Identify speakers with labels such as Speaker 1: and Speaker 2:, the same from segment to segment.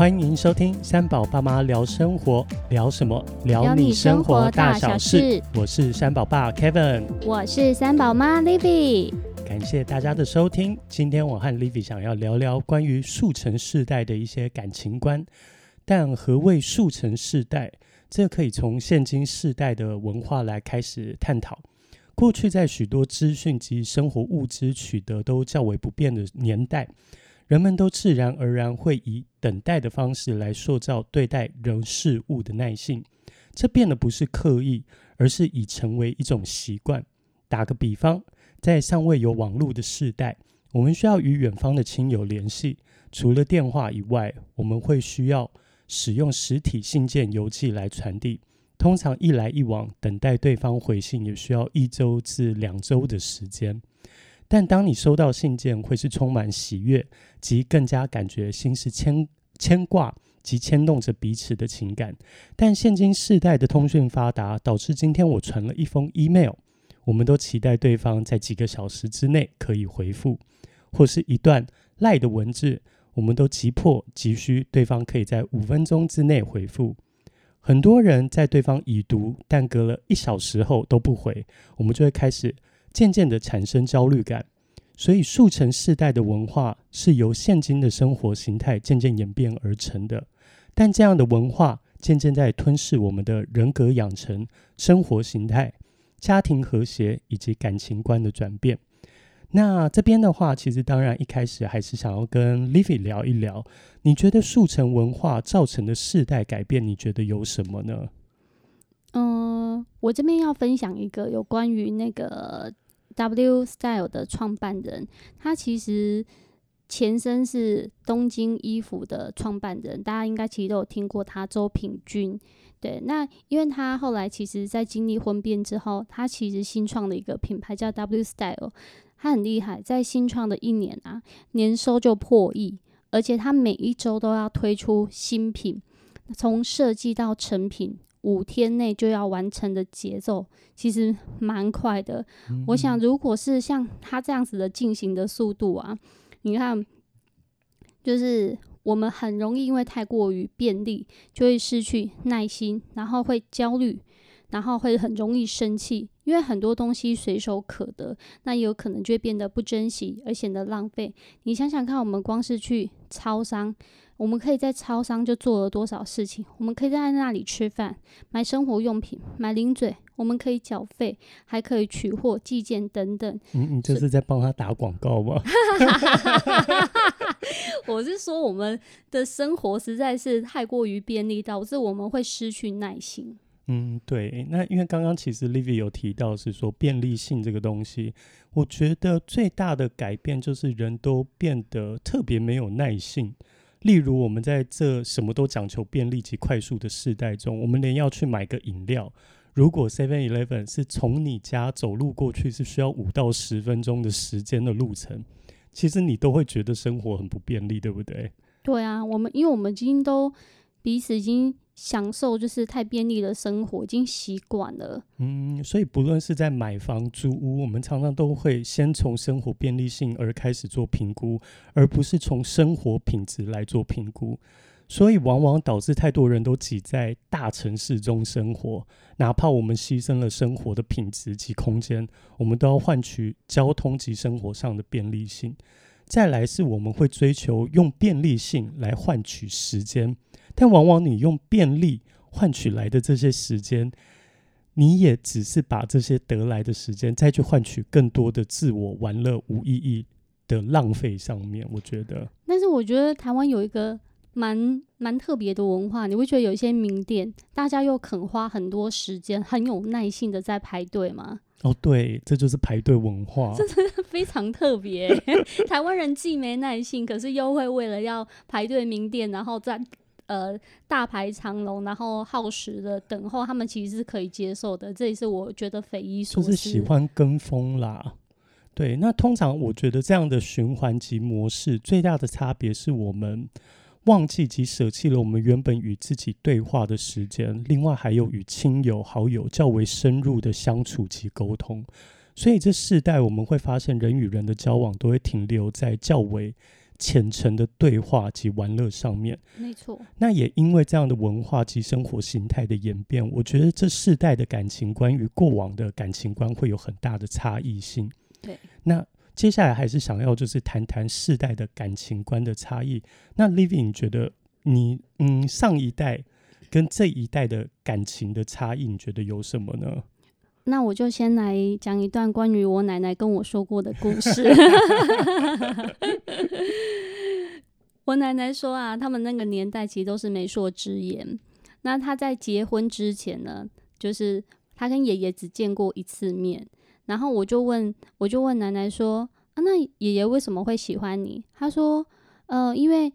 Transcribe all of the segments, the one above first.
Speaker 1: 欢迎收听三宝爸妈聊生活，聊什么？聊
Speaker 2: 聊你
Speaker 1: 你生
Speaker 2: 生活
Speaker 1: 活大
Speaker 2: 大小
Speaker 1: 事。我是三宝爸 Kevin，
Speaker 2: 我是三宝妈 Livy。
Speaker 1: 感谢大家的收听。今天我和 Livy 想要聊聊关于速成世代的一些感情观。但何谓速成世代？这可以从现今世代的文化来开始探讨。过去在许多资讯及生活物资取得都较为不便的年代，人们都自然而然会以等待的方式来塑造对待人事物的耐性。这变得不是刻意，而是已成为一种习惯。打个比方，在尚未有网络的世代，我们需要与远方的亲友联系，除了电话以外，我们会需要使用实体信件、邮寄来传递。通常一来一往，等待对方回信也需要一周至两周的时间。但当你收到信件，会是充满喜悦及更加感觉心是牵牵挂及牵动着彼此的情感。但现今世代的通讯发达，导致今天我传了一封 email，我们都期待对方在几个小时之内可以回复，或是一段赖的文字，我们都急迫急需对方可以在五分钟之内回复。很多人在对方已读，但隔了一小时后都不回，我们就会开始渐渐的产生焦虑感。所以，速成世代的文化是由现今的生活形态渐渐演变而成的。但这样的文化渐渐在吞噬我们的人格养成、生活形态、家庭和谐以及感情观的转变。那这边的话，其实当然一开始还是想要跟 Livy 聊一聊，你觉得速成文化造成的世代改变，你觉得有什么呢？
Speaker 2: 嗯，我这边要分享一个有关于那个 W Style 的创办人，他其实前身是东京衣服的创办人，大家应该其实都有听过他周品君。对，那因为他后来其实在经历婚变之后，他其实新创了一个品牌叫 W Style，他很厉害，在新创的一年啊，年收就破亿，而且他每一周都要推出新品，从设计到成品。五天内就要完成的节奏，其实蛮快的。我想，如果是像他这样子的进行的速度啊，你看，就是我们很容易因为太过于便利，就会失去耐心，然后会焦虑，然后会很容易生气，因为很多东西随手可得，那也有可能就会变得不珍惜，而显得浪费。你想想看，我们光是去超商。我们可以在超商就做了多少事情？我们可以在那里吃饭、买生活用品、买零嘴，我们可以缴费，还可以取货、寄件等等。
Speaker 1: 嗯，你这是在帮他打广告吗？
Speaker 2: 我是说，我们的生活实在是太过于便利，导致我们会失去耐心。
Speaker 1: 嗯，对。那因为刚刚其实 Livy 有提到是说便利性这个东西，我觉得最大的改变就是人都变得特别没有耐性。例如，我们在这什么都讲求便利及快速的时代中，我们连要去买个饮料，如果 Seven Eleven 是从你家走路过去是需要五到十分钟的时间的路程，其实你都会觉得生活很不便利，对不对？
Speaker 2: 对啊，我们因为我们已经都彼此已经享受就是太便利的生活，已经习惯了。
Speaker 1: 嗯，所以不论是在买房租屋，我们常常都会先从生活便利性而开始做评估，而不是从生活品质来做评估。所以往往导致太多人都挤在大城市中生活，哪怕我们牺牲了生活的品质及空间，我们都要换取交通及生活上的便利性。再来是我们会追求用便利性来换取时间，但往往你用便利换取来的这些时间，你也只是把这些得来的时间再去换取更多的自我玩乐无意义的浪费上面。我觉得，
Speaker 2: 但是我觉得台湾有一个蛮蛮特别的文化，你会觉得有一些名店，大家又肯花很多时间，很有耐性的在排队吗？
Speaker 1: 哦，对，这就是排队文化。
Speaker 2: 非常特别，台湾人既没耐性，可是又会为了要排队名店，然后在呃大排长龙，然后耗时的等候，他们其实是可以接受的。这也是我觉得匪夷所思。
Speaker 1: 就是喜欢跟风啦。对，那通常我觉得这样的循环及模式最大的差别是我们忘记及舍弃了我们原本与自己对话的时间，另外还有与亲友好友较为深入的相处及沟通。所以这世代我们会发现，人与人的交往都会停留在较为浅层的对话及玩乐上面。
Speaker 2: 没错，
Speaker 1: 那也因为这样的文化及生活形态的演变，我觉得这世代的感情观与过往的感情观会有很大的差异性。
Speaker 2: 对，
Speaker 1: 那接下来还是想要就是谈谈世代的感情观的差异。那 Living 你觉得你嗯上一代跟这一代的感情的差异，你觉得有什么呢？
Speaker 2: 那我就先来讲一段关于我奶奶跟我说过的故事。我奶奶说啊，他们那个年代其实都是媒妁之言。那她在结婚之前呢，就是她跟爷爷只见过一次面。然后我就问，我就问奶奶说：“啊，那爷爷为什么会喜欢你？”他说：“呃，因为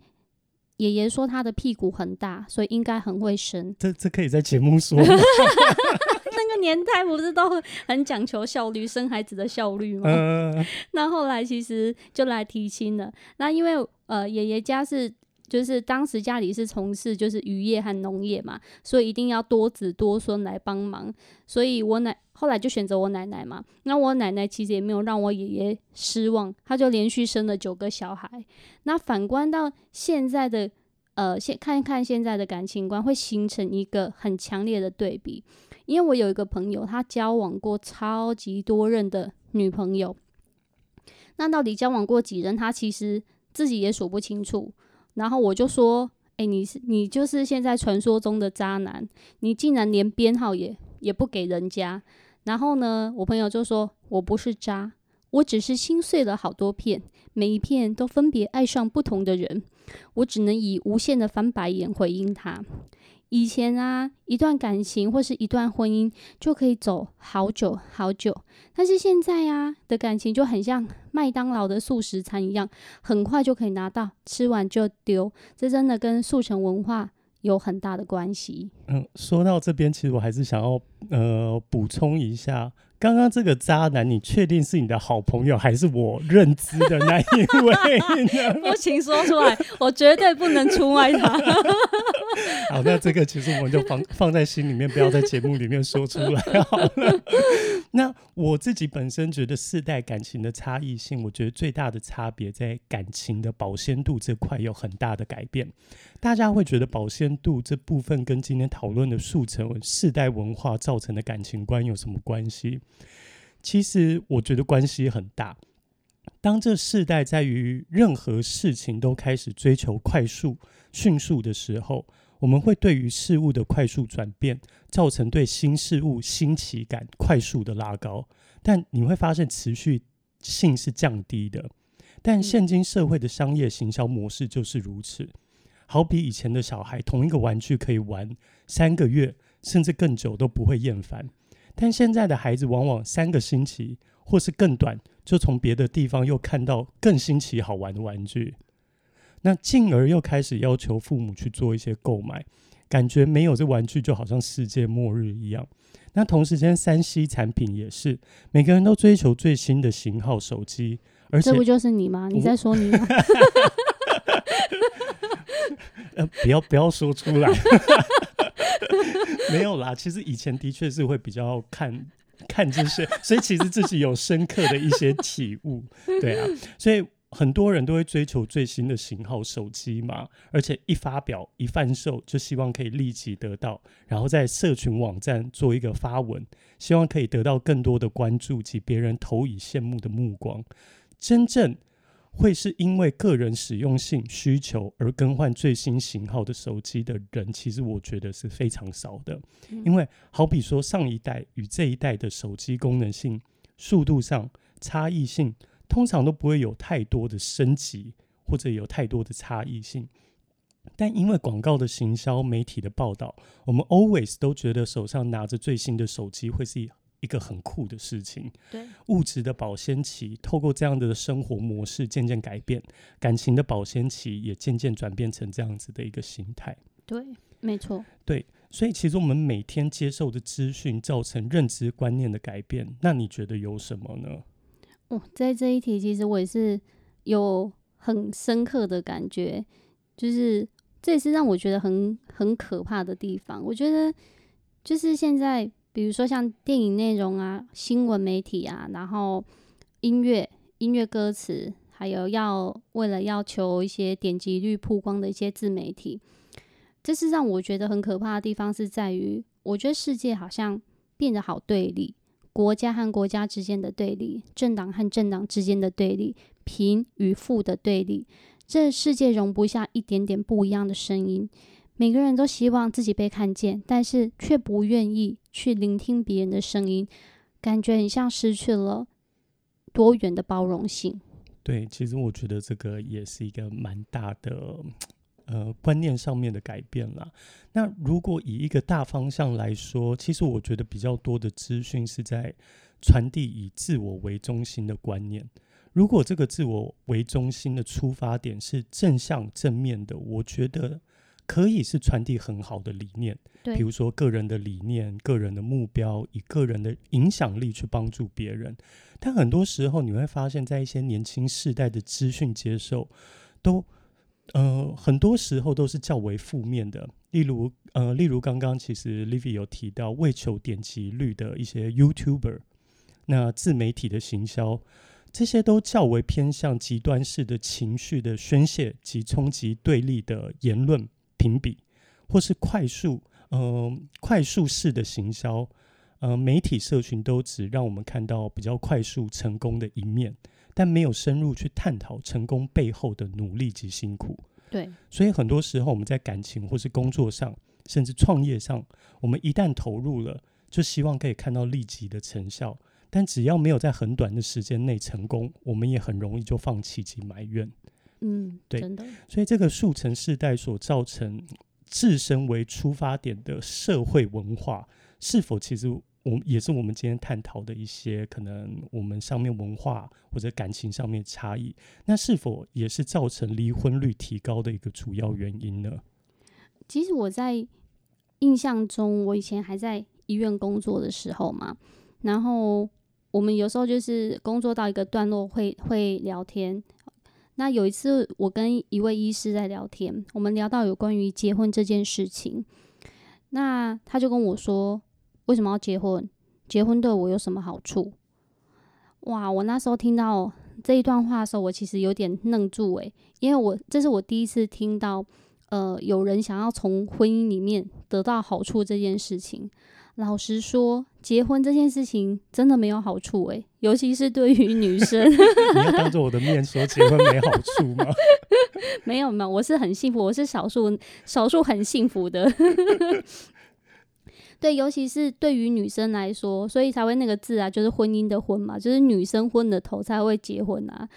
Speaker 2: 爷爷说他的屁股很大，所以应该很会生。”
Speaker 1: 这这可以在节目说吗？
Speaker 2: 那个年代不是都很讲求效率，生孩子的效率吗？
Speaker 1: 嗯
Speaker 2: 那后来其实就来提亲了。那因为呃爷爷家是就是当时家里是从事就是渔业和农业嘛，所以一定要多子多孙来帮忙。所以我奶后来就选择我奶奶嘛。那我奶奶其实也没有让我爷爷失望，她就连续生了九个小孩。那反观到现在的呃现看一看现在的感情观，会形成一个很强烈的对比。因为我有一个朋友，他交往过超级多任的女朋友，那到底交往过几任，他其实自己也数不清楚。然后我就说：“哎、你是你就是现在传说中的渣男，你竟然连编号也也不给人家。”然后呢，我朋友就说：“我不是渣，我只是心碎了好多片，每一片都分别爱上不同的人，我只能以无限的翻白眼回应他。”以前啊，一段感情或是一段婚姻就可以走好久好久，但是现在啊的感情就很像麦当劳的速食餐一样，很快就可以拿到，吃完就丢。这真的跟速成文化有很大的关系。
Speaker 1: 嗯，说到这边，其实我还是想要呃补充一下，刚刚这个渣男，你确定是你的好朋友，还是我认知的那一位呢？
Speaker 2: 不，请说出来，我绝对不能出卖他。
Speaker 1: 好，那这个其实我们就放放在心里面，不要在节目里面说出来好了。那我自己本身觉得世代感情的差异性，我觉得最大的差别在感情的保鲜度这块有很大的改变。大家会觉得保鲜度这部分跟今天讨论的速成世代文化造成的感情观有什么关系？其实我觉得关系很大。当这世代在于任何事情都开始追求快速、迅速的时候，我们会对于事物的快速转变，造成对新事物新奇感快速的拉高。但你会发现持续性是降低的。但现今社会的商业行销模式就是如此。好比以前的小孩，同一个玩具可以玩三个月，甚至更久都不会厌烦。但现在的孩子往往三个星期或是更短，就从别的地方又看到更新奇好玩的玩具，那进而又开始要求父母去做一些购买，感觉没有这玩具就好像世界末日一样。那同时间，三 C 产品也是每个人都追求最新的型号手机，而且
Speaker 2: 这不就是你吗？你在说你吗？
Speaker 1: 呃，不要不要说出来，没有啦。其实以前的确是会比较看看这些，所以其实自己有深刻的一些体悟，对啊，所以很多人都会追求最新的型号手机嘛，而且一发表一贩售就希望可以立即得到，然后在社群网站做一个发文，希望可以得到更多的关注及别人投以羡慕的目光，真正。会是因为个人使用性需求而更换最新型号的手机的人，其实我觉得是非常少的。因为好比说上一代与这一代的手机功能性、速度上差异性，通常都不会有太多的升级或者有太多的差异性。但因为广告的行销、媒体的报道，我们 always 都觉得手上拿着最新的手机会是一个很酷的事情。
Speaker 2: 对，
Speaker 1: 物质的保鲜期透过这样的生活模式渐渐改变，感情的保鲜期也渐渐转变成这样子的一个形态。
Speaker 2: 对，没错。
Speaker 1: 对，所以其实我们每天接受的资讯造成认知观念的改变，那你觉得有什么呢？
Speaker 2: 哦，在这一题，其实我也是有很深刻的感觉，就是这也是让我觉得很很可怕的地方。我觉得就是现在，比如说像电影内容啊、新闻媒体啊，然后音乐、音乐歌词，还有要为了要求一些点击率曝光的一些自媒体。这是让我觉得很可怕的地方，是在于我觉得世界好像变得好对立，国家和国家之间的对立，政党和政党之间的对立，贫与富的对立。这世界容不下一点点不一样的声音。每个人都希望自己被看见，但是却不愿意去聆听别人的声音，感觉很像失去了多元的包容性。
Speaker 1: 对，其实我觉得这个也是一个蛮大的。呃，观念上面的改变啦。那如果以一个大方向来说，其实我觉得比较多的资讯是在传递以自我为中心的观念。如果这个自我为中心的出发点是正向正面的，我觉得可以是传递很好的理念。
Speaker 2: 对，
Speaker 1: 比如说个人的理念、个人的目标，以个人的影响力去帮助别人。但很多时候你会发现，在一些年轻世代的资讯接受都。呃，很多时候都是较为负面的，例如呃，例如刚刚其实 Livy 有提到为求点击率的一些 YouTuber，那自媒体的行销，这些都较为偏向极端式的情绪的宣泄及冲击对立的言论评比，或是快速呃快速式的行销，呃，媒体社群都只让我们看到比较快速成功的一面。但没有深入去探讨成功背后的努力及辛苦。
Speaker 2: 对，
Speaker 1: 所以很多时候我们在感情或是工作上，甚至创业上，我们一旦投入了，就希望可以看到立即的成效。但只要没有在很短的时间内成功，我们也很容易就放弃及埋怨。
Speaker 2: 嗯，
Speaker 1: 对。所以这个速成世代所造成自身为出发点的社会文化，是否其实？我也是我们今天探讨的一些可能我们上面文化或者感情上面差异，那是否也是造成离婚率提高的一个主要原因呢？
Speaker 2: 其实我在印象中，我以前还在医院工作的时候嘛，然后我们有时候就是工作到一个段落会会聊天。那有一次我跟一位医师在聊天，我们聊到有关于结婚这件事情，那他就跟我说。为什么要结婚？结婚对我有什么好处？哇！我那时候听到这一段话的时候，我其实有点愣住诶，因为我这是我第一次听到，呃，有人想要从婚姻里面得到好处这件事情。老实说，结婚这件事情真的没有好处诶，尤其是对于女生。
Speaker 1: 你要当着我的面说结婚没好处吗？
Speaker 2: 没有没有，我是很幸福，我是少数少数很幸福的。对，尤其是对于女生来说，所以才会那个字啊，就是婚姻的婚嘛，就是女生昏的头才会结婚啊。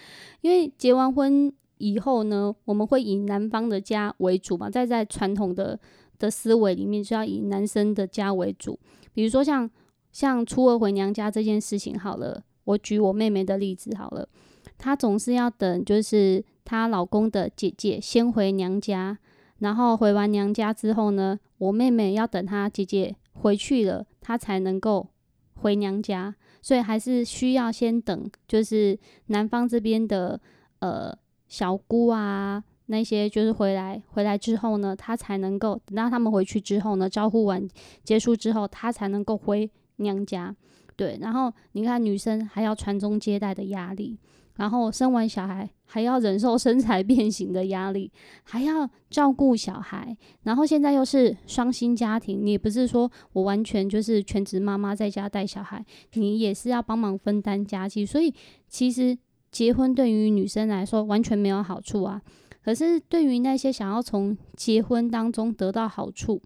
Speaker 2: 因为结完婚以后呢，我们会以男方的家为主嘛，在在传统的的思维里面，就要以男生的家为主。比如说像像初二回娘家这件事情，好了，我举我妹妹的例子好了，她总是要等，就是她老公的姐姐先回娘家，然后回完娘家之后呢，我妹妹要等她姐姐。回去了，她才能够回娘家，所以还是需要先等，就是男方这边的呃小姑啊那些，就是回来回来之后呢，她才能够等到他们回去之后呢，招呼完结束之后，她才能够回娘家。对，然后你看女生还要传宗接代的压力。然后生完小孩还要忍受身材变形的压力，还要照顾小孩，然后现在又是双薪家庭，你不是说我完全就是全职妈妈在家带小孩，你也是要帮忙分担家计，所以其实结婚对于女生来说完全没有好处啊。可是对于那些想要从结婚当中得到好处，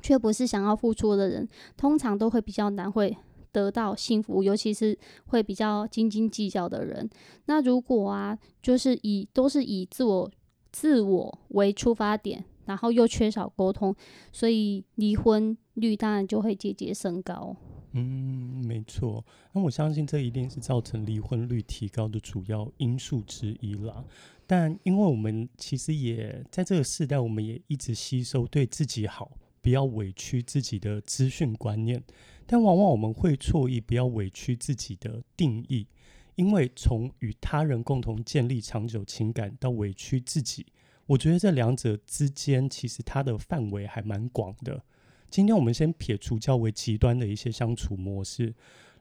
Speaker 2: 却不是想要付出的人，通常都会比较难会。得到幸福，尤其是会比较斤斤计较的人。那如果啊，就是以都是以自我自我为出发点，然后又缺少沟通，所以离婚率当然就会节节升高。
Speaker 1: 嗯，没错。那我相信这一定是造成离婚率提高的主要因素之一啦。但因为我们其实也在这个时代，我们也一直吸收对自己好。不要委屈自己的资讯观念，但往往我们会错意不要委屈自己的定义，因为从与他人共同建立长久情感到委屈自己，我觉得这两者之间其实它的范围还蛮广的。今天我们先撇除较为极端的一些相处模式，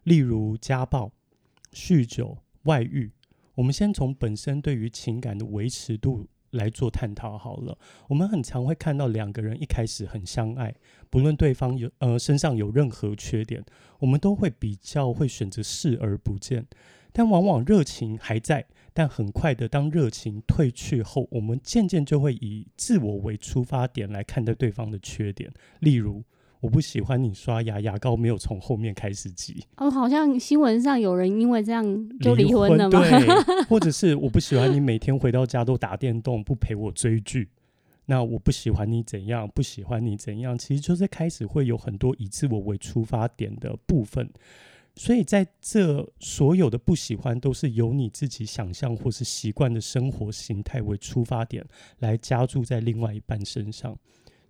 Speaker 1: 例如家暴、酗酒、外遇。我们先从本身对于情感的维持度来做探讨好了。我们很常会看到两个人一开始很相爱，不论对方有呃身上有任何缺点，我们都会比较会选择视而不见。但往往热情还在，但很快的，当热情退去后，我们渐渐就会以自我为出发点来看待对方的缺点，例如。我不喜欢你刷牙，牙膏没有从后面开始挤。
Speaker 2: 哦，好像新闻上有人因为这样就离婚了
Speaker 1: 吗？对，或者是我不喜欢你每天回到家都打电动，不陪我追剧。那我不喜欢你怎样？不喜欢你怎样？其实就是开始会有很多以自我为出发点的部分。所以在这所有的不喜欢，都是由你自己想象或是习惯的生活形态为出发点，来加注在另外一半身上。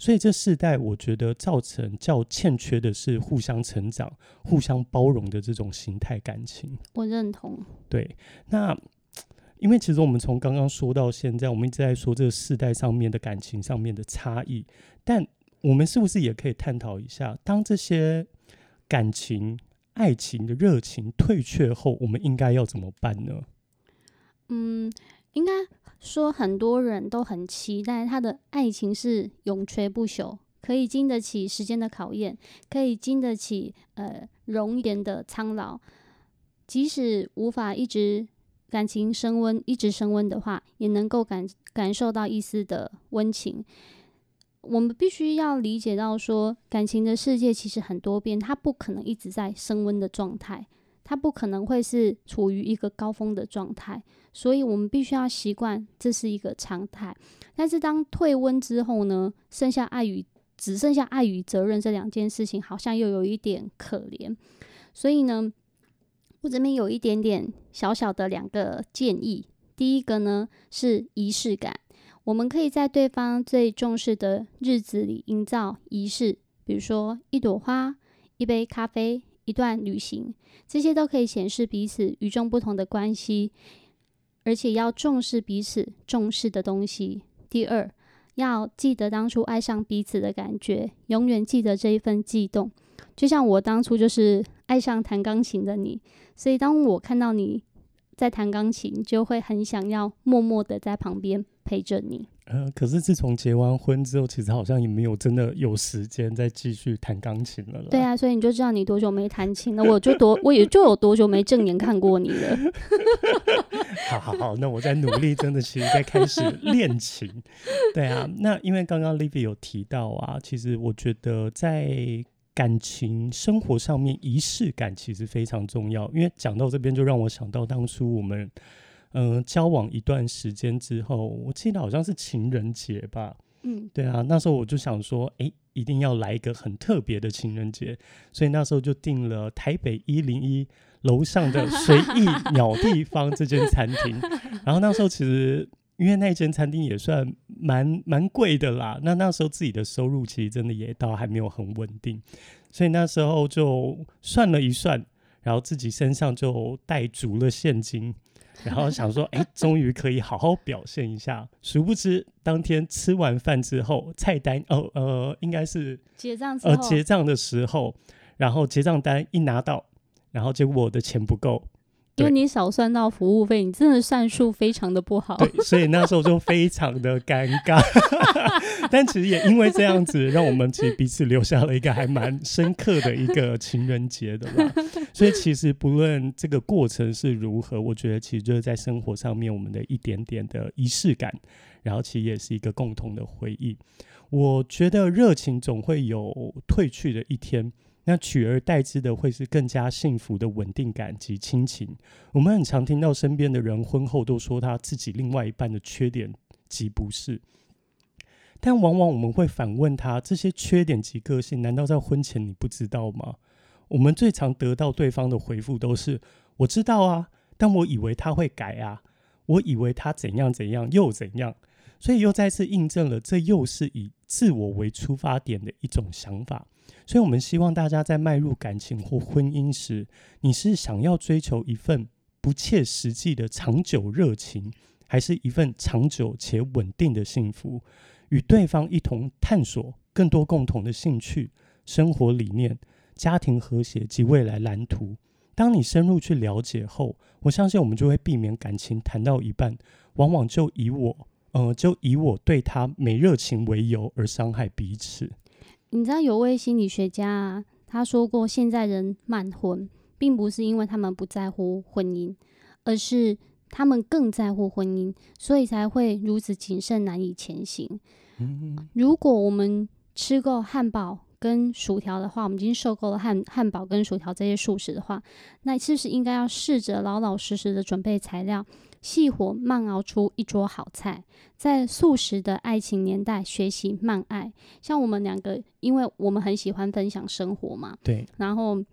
Speaker 1: 所以这世代，我觉得造成较欠缺的是互相成长、互相包容的这种形态感情。
Speaker 2: 我认同。
Speaker 1: 对，那 因为其实我们从刚刚说到现在，我们一直在说这个世代上面的感情上面的差异，但我们是不是也可以探讨一下，当这些感情、爱情的热情退却后，我们应该要怎么办呢？
Speaker 2: 嗯，应该。说很多人都很期待他的爱情是永垂不朽，可以经得起时间的考验，可以经得起呃容颜的苍老。即使无法一直感情升温，一直升温的话，也能够感感受到一丝的温情。我们必须要理解到，说感情的世界其实很多变，它不可能一直在升温的状态。它不可能会是处于一个高峰的状态，所以我们必须要习惯这是一个常态。但是当退温之后呢，剩下爱与只剩下爱与责任这两件事情，好像又有一点可怜。所以呢，我这边有一点点小小的两个建议。第一个呢是仪式感，我们可以在对方最重视的日子里营造仪式，比如说一朵花、一杯咖啡。一段旅行，这些都可以显示彼此与众不同的关系，而且要重视彼此重视的东西。第二，要记得当初爱上彼此的感觉，永远记得这一份悸动。就像我当初就是爱上弹钢琴的你，所以当我看到你在弹钢琴，就会很想要默默的在旁边陪着你。
Speaker 1: 呃，可是自从结完婚之后，其实好像也没有真的有时间再继续弹钢琴了。
Speaker 2: 对啊，所以你就知道你多久没弹琴了，我就多我也就有多久没正眼看过你了。
Speaker 1: 好好好，那我在努力，真的其实在开始练琴。对啊，那因为刚刚 Livy 有提到啊，其实我觉得在感情生活上面，仪式感其实非常重要。因为讲到这边，就让我想到当初我们。嗯，交往一段时间之后，我记得好像是情人节吧。
Speaker 2: 嗯，
Speaker 1: 对啊，那时候我就想说，哎，一定要来一个很特别的情人节，所以那时候就订了台北一零一楼上的随意鸟地方这间餐厅。然后那时候其实因为那间餐厅也算蛮蛮贵的啦，那那时候自己的收入其实真的也倒还没有很稳定，所以那时候就算了一算，然后自己身上就带足了现金。然后想说，哎，终于可以好好表现一下。殊不知，当天吃完饭之后，菜单哦呃，应该是
Speaker 2: 结账呃
Speaker 1: 结账的时候，然后结账单一拿到，然后结果我的钱不够。
Speaker 2: 因为你少算到服务费，你真的算数非常的不好。
Speaker 1: 对，所以那时候就非常的尴尬。但其实也因为这样子，让我们其实彼此留下了一个还蛮深刻的一个情人节的吧。所以其实不论这个过程是如何，我觉得其实就是在生活上面我们的一点点的仪式感，然后其实也是一个共同的回忆。我觉得热情总会有褪去的一天。那取而代之的会是更加幸福的稳定感及亲情。我们很常听到身边的人婚后都说他自己另外一半的缺点及不是，但往往我们会反问他：这些缺点及个性，难道在婚前你不知道吗？我们最常得到对方的回复都是：我知道啊，但我以为他会改啊，我以为他怎样怎样又怎样，所以又再次印证了这又是以自我为出发点的一种想法。所以，我们希望大家在迈入感情或婚姻时，你是想要追求一份不切实际的长久热情，还是一份长久且稳定的幸福？与对方一同探索更多共同的兴趣、生活理念、家庭和谐及未来蓝图。当你深入去了解后，我相信我们就会避免感情谈到一半，往往就以我，呃，就以我对他没热情为由而伤害彼此。
Speaker 2: 你知道有位心理学家啊，他说过，现在人慢婚，并不是因为他们不在乎婚姻，而是他们更在乎婚姻，所以才会如此谨慎，难以前行。
Speaker 1: 嗯，
Speaker 2: 如果我们吃够汉堡跟薯条的话，我们已经受够了汉汉堡跟薯条这些素食的话，那是不是应该要试着老老实实的准备材料，细火慢熬出一桌好菜？在素食的爱情年代，学习慢爱。像我们两个，因为我们很喜欢分享生活嘛，
Speaker 1: 对，
Speaker 2: 然后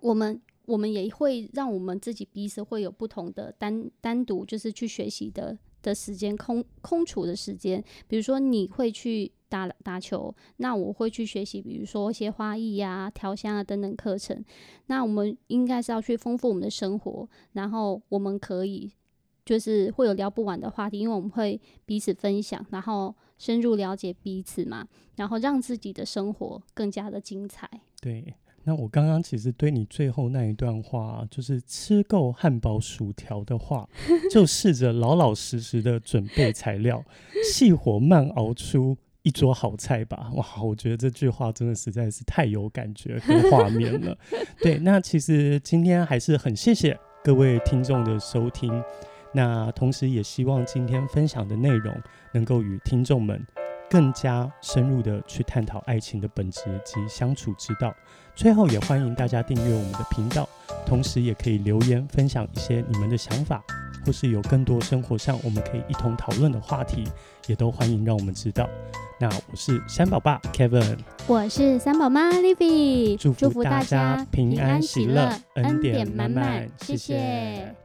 Speaker 2: 我们我们也会让我们自己彼此会有不同的单单独就是去学习的的时间，空空处的时间。比如说你会去打打球，那我会去学习，比如说一些花艺呀、调香啊等等课程。那我们应该是要去丰富我们的生活，然后我们可以就是会有聊不完的话题，因为我们会彼此分享，然后深入了解彼此嘛，然后让自己的生活更加的精彩。
Speaker 1: 对，那我刚刚其实对你最后那一段话，就是吃够汉堡薯条的话，就试着老老实实的准备材料，细火慢熬出一桌好菜吧。哇，我觉得这句话真的实在是太有感觉跟画面了。对，那其实今天还是很谢谢各位听众的收听，那同时也希望今天分享的内容能够与听众们。更加深入的去探讨爱情的本质及相处之道。最后，也欢迎大家订阅我们的频道，同时也可以留言分享一些你们的想法，或是有更多生活上我们可以一同讨论的话题，也都欢迎让我们知道。那我是三宝爸 Kevin，
Speaker 2: 我是三宝妈 Livy，
Speaker 1: 祝福大
Speaker 2: 大
Speaker 1: 家平安喜乐，恩典满满，谢
Speaker 2: 谢。